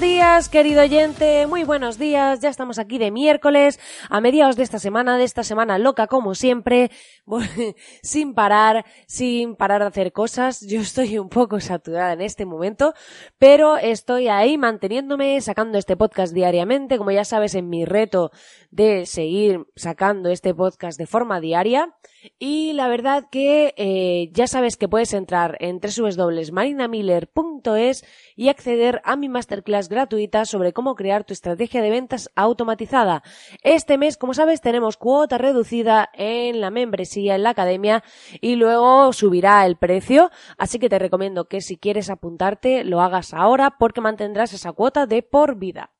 días, querido oyente, muy buenos días. Ya estamos aquí de miércoles, a mediados de esta semana, de esta semana loca como siempre, sin parar, sin parar de hacer cosas. Yo estoy un poco saturada en este momento, pero estoy ahí manteniéndome, sacando este podcast diariamente, como ya sabes, en mi reto de seguir sacando este podcast de forma diaria. Y la verdad que eh, ya sabes que puedes entrar en www.marinamiller.es y acceder a mi masterclass gratuita sobre cómo crear tu estrategia de ventas automatizada. Este mes, como sabes, tenemos cuota reducida en la membresía en la academia y luego subirá el precio, así que te recomiendo que si quieres apuntarte lo hagas ahora porque mantendrás esa cuota de por vida.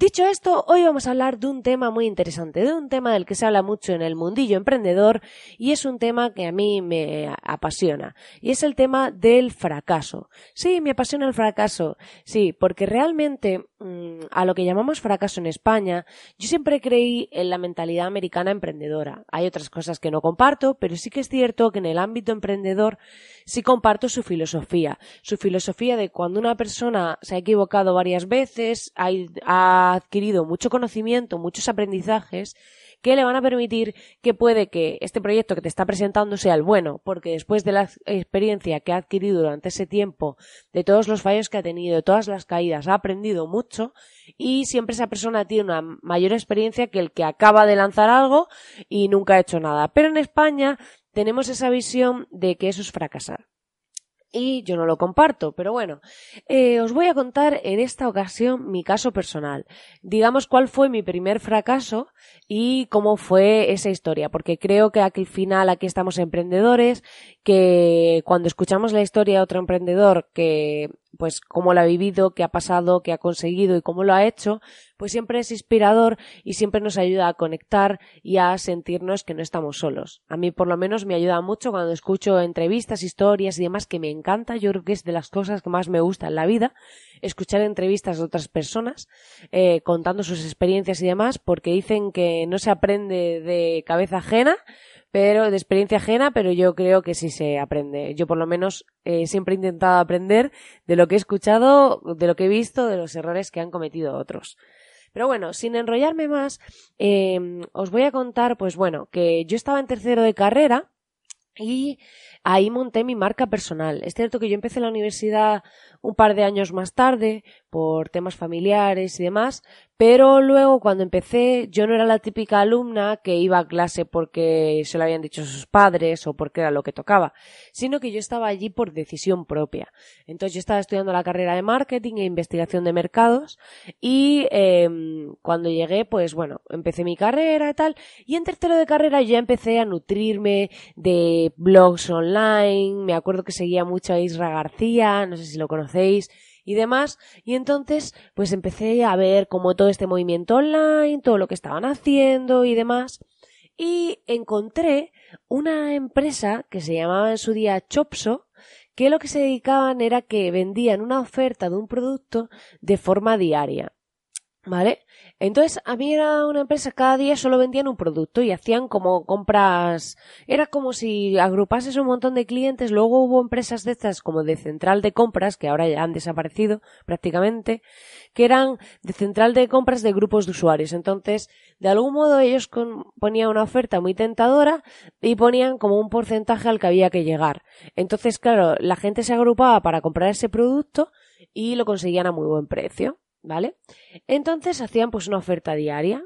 Dicho esto, hoy vamos a hablar de un tema muy interesante, de un tema del que se habla mucho en el mundillo emprendedor y es un tema que a mí me apasiona y es el tema del fracaso. Sí, me apasiona el fracaso, sí, porque realmente a lo que llamamos fracaso en España, yo siempre creí en la mentalidad americana emprendedora. Hay otras cosas que no comparto, pero sí que es cierto que en el ámbito emprendedor sí comparto su filosofía, su filosofía de cuando una persona se ha equivocado varias veces, ha adquirido mucho conocimiento, muchos aprendizajes que le van a permitir que puede que este proyecto que te está presentando sea el bueno, porque después de la experiencia que ha adquirido durante ese tiempo, de todos los fallos que ha tenido, de todas las caídas, ha aprendido mucho y siempre esa persona tiene una mayor experiencia que el que acaba de lanzar algo y nunca ha hecho nada. Pero en España tenemos esa visión de que eso es fracasar y yo no lo comparto, pero bueno, eh, os voy a contar en esta ocasión mi caso personal. Digamos cuál fue mi primer fracaso y cómo fue esa historia, porque creo que al final aquí estamos emprendedores, que cuando escuchamos la historia de otro emprendedor que pues cómo lo ha vivido, qué ha pasado, qué ha conseguido y cómo lo ha hecho, pues siempre es inspirador y siempre nos ayuda a conectar y a sentirnos que no estamos solos. A mí por lo menos me ayuda mucho cuando escucho entrevistas, historias y demás que me encanta. Yo creo que es de las cosas que más me gusta en la vida, escuchar entrevistas de otras personas eh, contando sus experiencias y demás, porque dicen que no se aprende de cabeza ajena, pero de experiencia ajena, pero yo creo que sí se aprende. Yo por lo menos eh, siempre he intentado aprender de lo que he escuchado, de lo que he visto, de los errores que han cometido otros. Pero bueno, sin enrollarme más, eh, os voy a contar, pues bueno, que yo estaba en tercero de carrera y ahí monté mi marca personal. Es cierto que yo empecé la universidad un par de años más tarde por temas familiares y demás, pero luego cuando empecé yo no era la típica alumna que iba a clase porque se lo habían dicho sus padres o porque era lo que tocaba, sino que yo estaba allí por decisión propia. Entonces yo estaba estudiando la carrera de marketing e investigación de mercados y em, cuando llegué pues bueno, empecé mi carrera y tal y en tercero de carrera ya empecé a nutrirme de blogs online, me acuerdo que seguía mucho a Isra García, no sé si lo conocéis, y demás. Y entonces, pues empecé a ver como todo este movimiento online, todo lo que estaban haciendo y demás. Y encontré una empresa que se llamaba en su día Chopso, que lo que se dedicaban era que vendían una oferta de un producto de forma diaria. ¿Vale? Entonces, a mí era una empresa, cada día solo vendían un producto y hacían como compras, era como si agrupases un montón de clientes, luego hubo empresas de estas como de central de compras, que ahora ya han desaparecido prácticamente, que eran de central de compras de grupos de usuarios. Entonces, de algún modo ellos ponían una oferta muy tentadora y ponían como un porcentaje al que había que llegar. Entonces, claro, la gente se agrupaba para comprar ese producto y lo conseguían a muy buen precio. ¿Vale? Entonces hacían pues una oferta diaria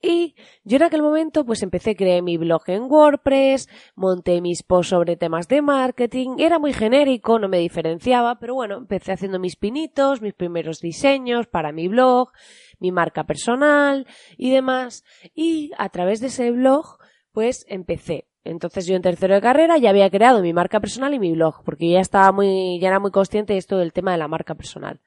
y yo en aquel momento pues empecé, creé mi blog en WordPress, monté mis posts sobre temas de marketing, era muy genérico, no me diferenciaba, pero bueno, empecé haciendo mis pinitos, mis primeros diseños para mi blog, mi marca personal y demás. Y a través de ese blog pues empecé. Entonces yo en tercero de carrera ya había creado mi marca personal y mi blog, porque ya estaba muy, ya era muy consciente de esto del tema de la marca personal.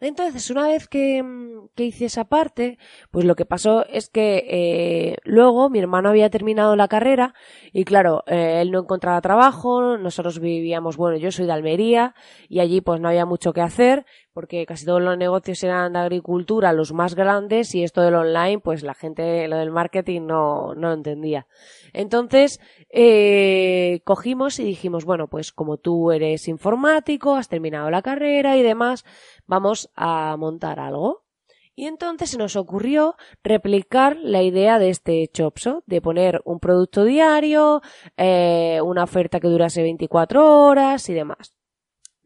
Entonces, una vez que, mm, que, hice esa parte, pues lo que pasó es que eh, luego mi hermano había terminado la carrera y claro, eh, él no encontraba trabajo, nosotros vivíamos, bueno, yo soy de Almería y allí pues no había mucho que hacer porque casi todos los negocios eran de agricultura, los más grandes y esto del online, pues la gente, lo del marketing no, no lo entendía. Entonces, eh, cogimos y dijimos, bueno, pues como tú eres informático, has terminado la carrera y demás, vamos a montar algo. Y entonces se nos ocurrió replicar la idea de este Chopso, de poner un producto diario, eh, una oferta que durase 24 horas y demás.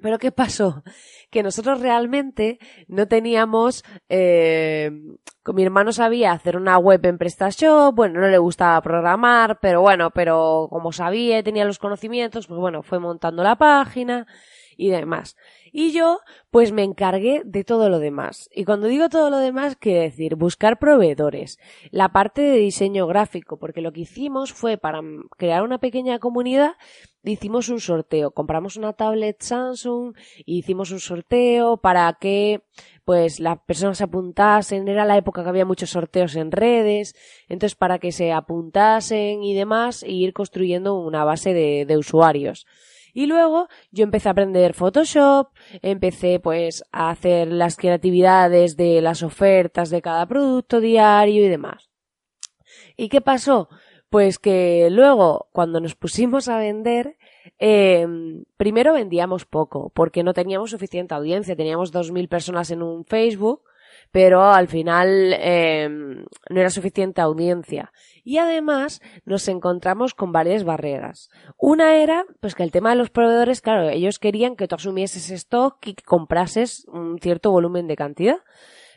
Pero ¿qué pasó? Que nosotros realmente no teníamos, eh, mi hermano sabía hacer una web en PrestaShop, bueno, no le gustaba programar, pero bueno, pero como sabía, tenía los conocimientos, pues bueno, fue montando la página y demás. Y yo, pues me encargué de todo lo demás. Y cuando digo todo lo demás, quiere decir buscar proveedores, la parte de diseño gráfico, porque lo que hicimos fue para crear una pequeña comunidad, hicimos un sorteo, compramos una tablet Samsung y hicimos un sorteo para que pues las personas se apuntasen, era la época que había muchos sorteos en redes, entonces para que se apuntasen y demás, e ir construyendo una base de, de usuarios. Y luego yo empecé a aprender Photoshop, empecé pues a hacer las creatividades de las ofertas de cada producto diario y demás. ¿Y qué pasó? Pues que luego, cuando nos pusimos a vender, eh, primero vendíamos poco, porque no teníamos suficiente audiencia, teníamos 2.000 personas en un Facebook, pero al final eh, no era suficiente audiencia. Y además nos encontramos con varias barreras. Una era, pues que el tema de los proveedores, claro, ellos querían que tú asumieses stock y que comprases un cierto volumen de cantidad.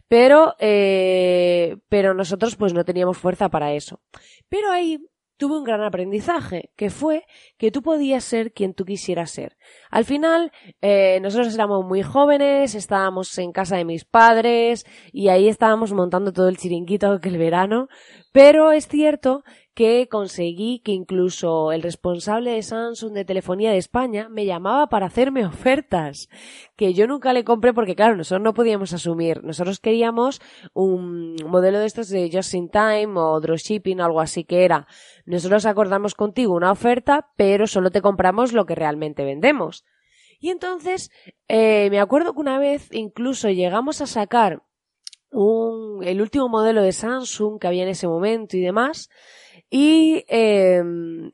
Pero, eh, pero nosotros pues no teníamos fuerza para eso. Pero ahí tuve un gran aprendizaje, que fue que tú podías ser quien tú quisieras ser. Al final, eh, nosotros éramos muy jóvenes, estábamos en casa de mis padres y ahí estábamos montando todo el chiringuito que el verano, pero es cierto que conseguí que incluso el responsable de Samsung de telefonía de España me llamaba para hacerme ofertas, que yo nunca le compré porque claro, nosotros no podíamos asumir, nosotros queríamos un modelo de estos de Just in Time o Dropshipping o algo así que era, nosotros acordamos contigo una oferta, pero solo te compramos lo que realmente vendemos. Y entonces, eh, me acuerdo que una vez incluso llegamos a sacar un, el último modelo de Samsung que había en ese momento y demás, y eh,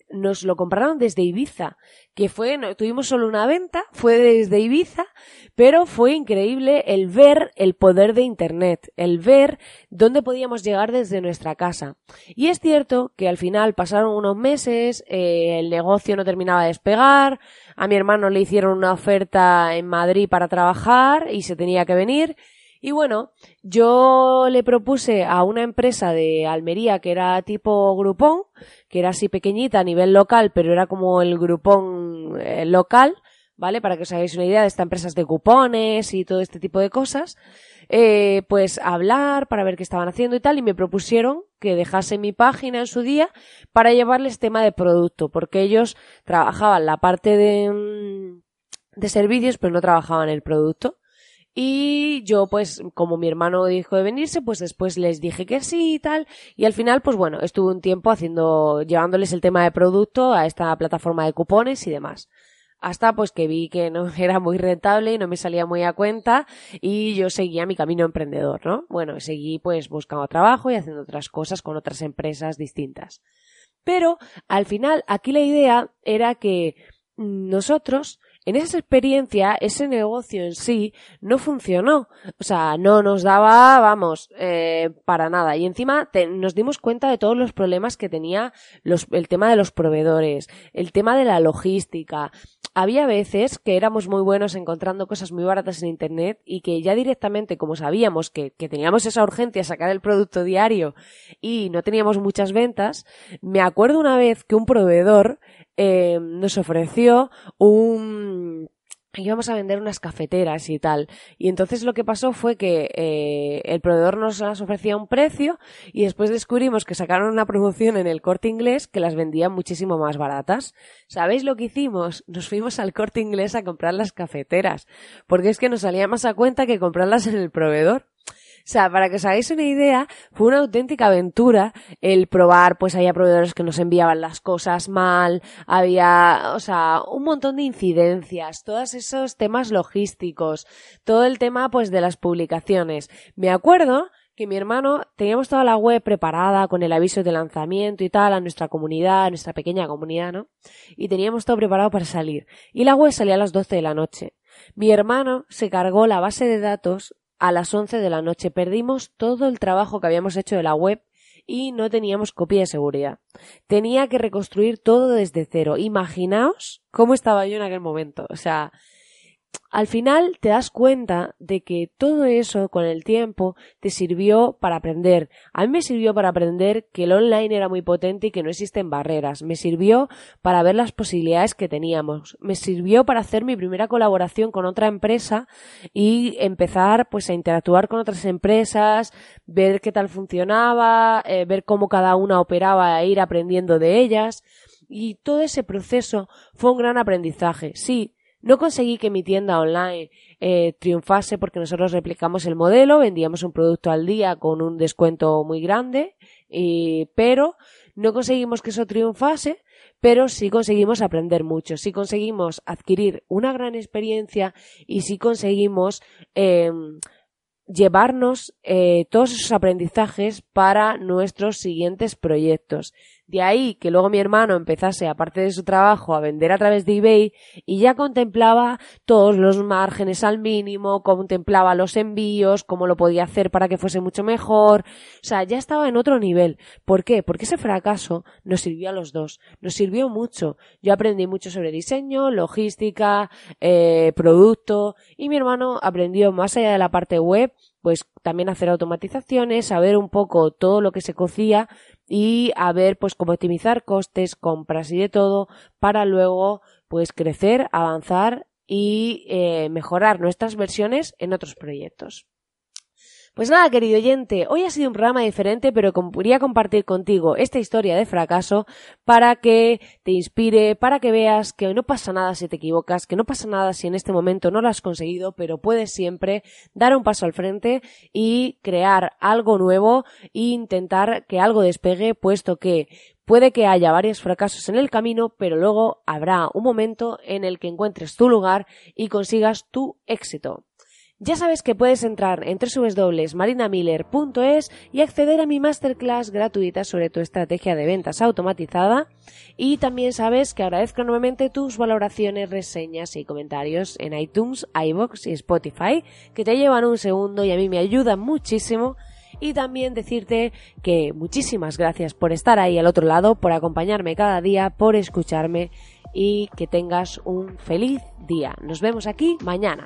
nos lo compraron desde Ibiza, que fue, no, tuvimos solo una venta, fue desde Ibiza, pero fue increíble el ver el poder de Internet, el ver dónde podíamos llegar desde nuestra casa. Y es cierto que al final pasaron unos meses, eh, el negocio no terminaba de despegar, a mi hermano le hicieron una oferta en Madrid para trabajar y se tenía que venir, y bueno, yo le propuse a una empresa de Almería que era tipo grupón, que era así pequeñita a nivel local, pero era como el grupón eh, local, ¿vale? Para que os hagáis una idea de estas empresas de cupones y todo este tipo de cosas, eh, pues hablar para ver qué estaban haciendo y tal, y me propusieron que dejase mi página en su día para llevarles tema de producto, porque ellos trabajaban la parte de, mm, de servicios, pero no trabajaban el producto. Y yo, pues, como mi hermano dijo de venirse, pues después les dije que sí y tal. Y al final, pues bueno, estuve un tiempo haciendo, llevándoles el tema de producto a esta plataforma de cupones y demás. Hasta pues que vi que no era muy rentable y no me salía muy a cuenta y yo seguía mi camino emprendedor, ¿no? Bueno, seguí pues buscando trabajo y haciendo otras cosas con otras empresas distintas. Pero al final, aquí la idea era que nosotros en esa experiencia, ese negocio en sí no funcionó. O sea, no nos daba, vamos, eh, para nada. Y encima nos dimos cuenta de todos los problemas que tenía los, el tema de los proveedores, el tema de la logística. Había veces que éramos muy buenos encontrando cosas muy baratas en Internet y que ya directamente, como sabíamos que, que teníamos esa urgencia a sacar el producto diario y no teníamos muchas ventas, me acuerdo una vez que un proveedor eh, nos ofreció un íbamos a vender unas cafeteras y tal. Y entonces lo que pasó fue que eh, el proveedor nos las ofrecía un precio y después descubrimos que sacaron una promoción en el corte inglés que las vendían muchísimo más baratas. ¿Sabéis lo que hicimos? Nos fuimos al corte inglés a comprar las cafeteras, porque es que nos salía más a cuenta que comprarlas en el proveedor. Sea, para que os hagáis una idea, fue una auténtica aventura el probar, pues había proveedores que nos enviaban las cosas mal, había, o sea, un montón de incidencias, todos esos temas logísticos, todo el tema, pues, de las publicaciones. Me acuerdo que mi hermano teníamos toda la web preparada con el aviso de lanzamiento y tal a nuestra comunidad, a nuestra pequeña comunidad, ¿no? Y teníamos todo preparado para salir. Y la web salía a las 12 de la noche. Mi hermano se cargó la base de datos a las 11 de la noche. Perdimos todo el trabajo que habíamos hecho de la web y no teníamos copia de seguridad. Tenía que reconstruir todo desde cero. Imaginaos cómo estaba yo en aquel momento. O sea, al final te das cuenta de que todo eso con el tiempo te sirvió para aprender. A mí me sirvió para aprender que el online era muy potente y que no existen barreras. Me sirvió para ver las posibilidades que teníamos. Me sirvió para hacer mi primera colaboración con otra empresa y empezar pues a interactuar con otras empresas, ver qué tal funcionaba, eh, ver cómo cada una operaba e ir aprendiendo de ellas. Y todo ese proceso fue un gran aprendizaje. Sí, no conseguí que mi tienda online eh, triunfase porque nosotros replicamos el modelo, vendíamos un producto al día con un descuento muy grande, pero no conseguimos que eso triunfase, pero sí conseguimos aprender mucho, sí conseguimos adquirir una gran experiencia y sí conseguimos em, llevarnos eh, todos esos aprendizajes para nuestros siguientes proyectos. De ahí que luego mi hermano empezase, aparte de su trabajo, a vender a través de eBay y ya contemplaba todos los márgenes al mínimo, contemplaba los envíos, cómo lo podía hacer para que fuese mucho mejor. O sea, ya estaba en otro nivel. ¿Por qué? Porque ese fracaso nos sirvió a los dos. Nos sirvió mucho. Yo aprendí mucho sobre diseño, logística, eh, producto y mi hermano aprendió más allá de la parte web pues también hacer automatizaciones, saber un poco todo lo que se cocía y a ver pues cómo optimizar costes, compras y de todo para luego pues crecer, avanzar y eh, mejorar nuestras versiones en otros proyectos. Pues nada, querido oyente, hoy ha sido un programa diferente, pero quería compartir contigo esta historia de fracaso para que te inspire, para que veas que no pasa nada si te equivocas, que no pasa nada si en este momento no lo has conseguido, pero puedes siempre dar un paso al frente y crear algo nuevo e intentar que algo despegue, puesto que Puede que haya varios fracasos en el camino, pero luego habrá un momento en el que encuentres tu lugar y consigas tu éxito. Ya sabes que puedes entrar en www.marinamiller.es y acceder a mi masterclass gratuita sobre tu estrategia de ventas automatizada. Y también sabes que agradezco enormemente tus valoraciones, reseñas y comentarios en iTunes, iBox y Spotify, que te llevan un segundo y a mí me ayudan muchísimo. Y también decirte que muchísimas gracias por estar ahí al otro lado, por acompañarme cada día, por escucharme y que tengas un feliz día. Nos vemos aquí mañana.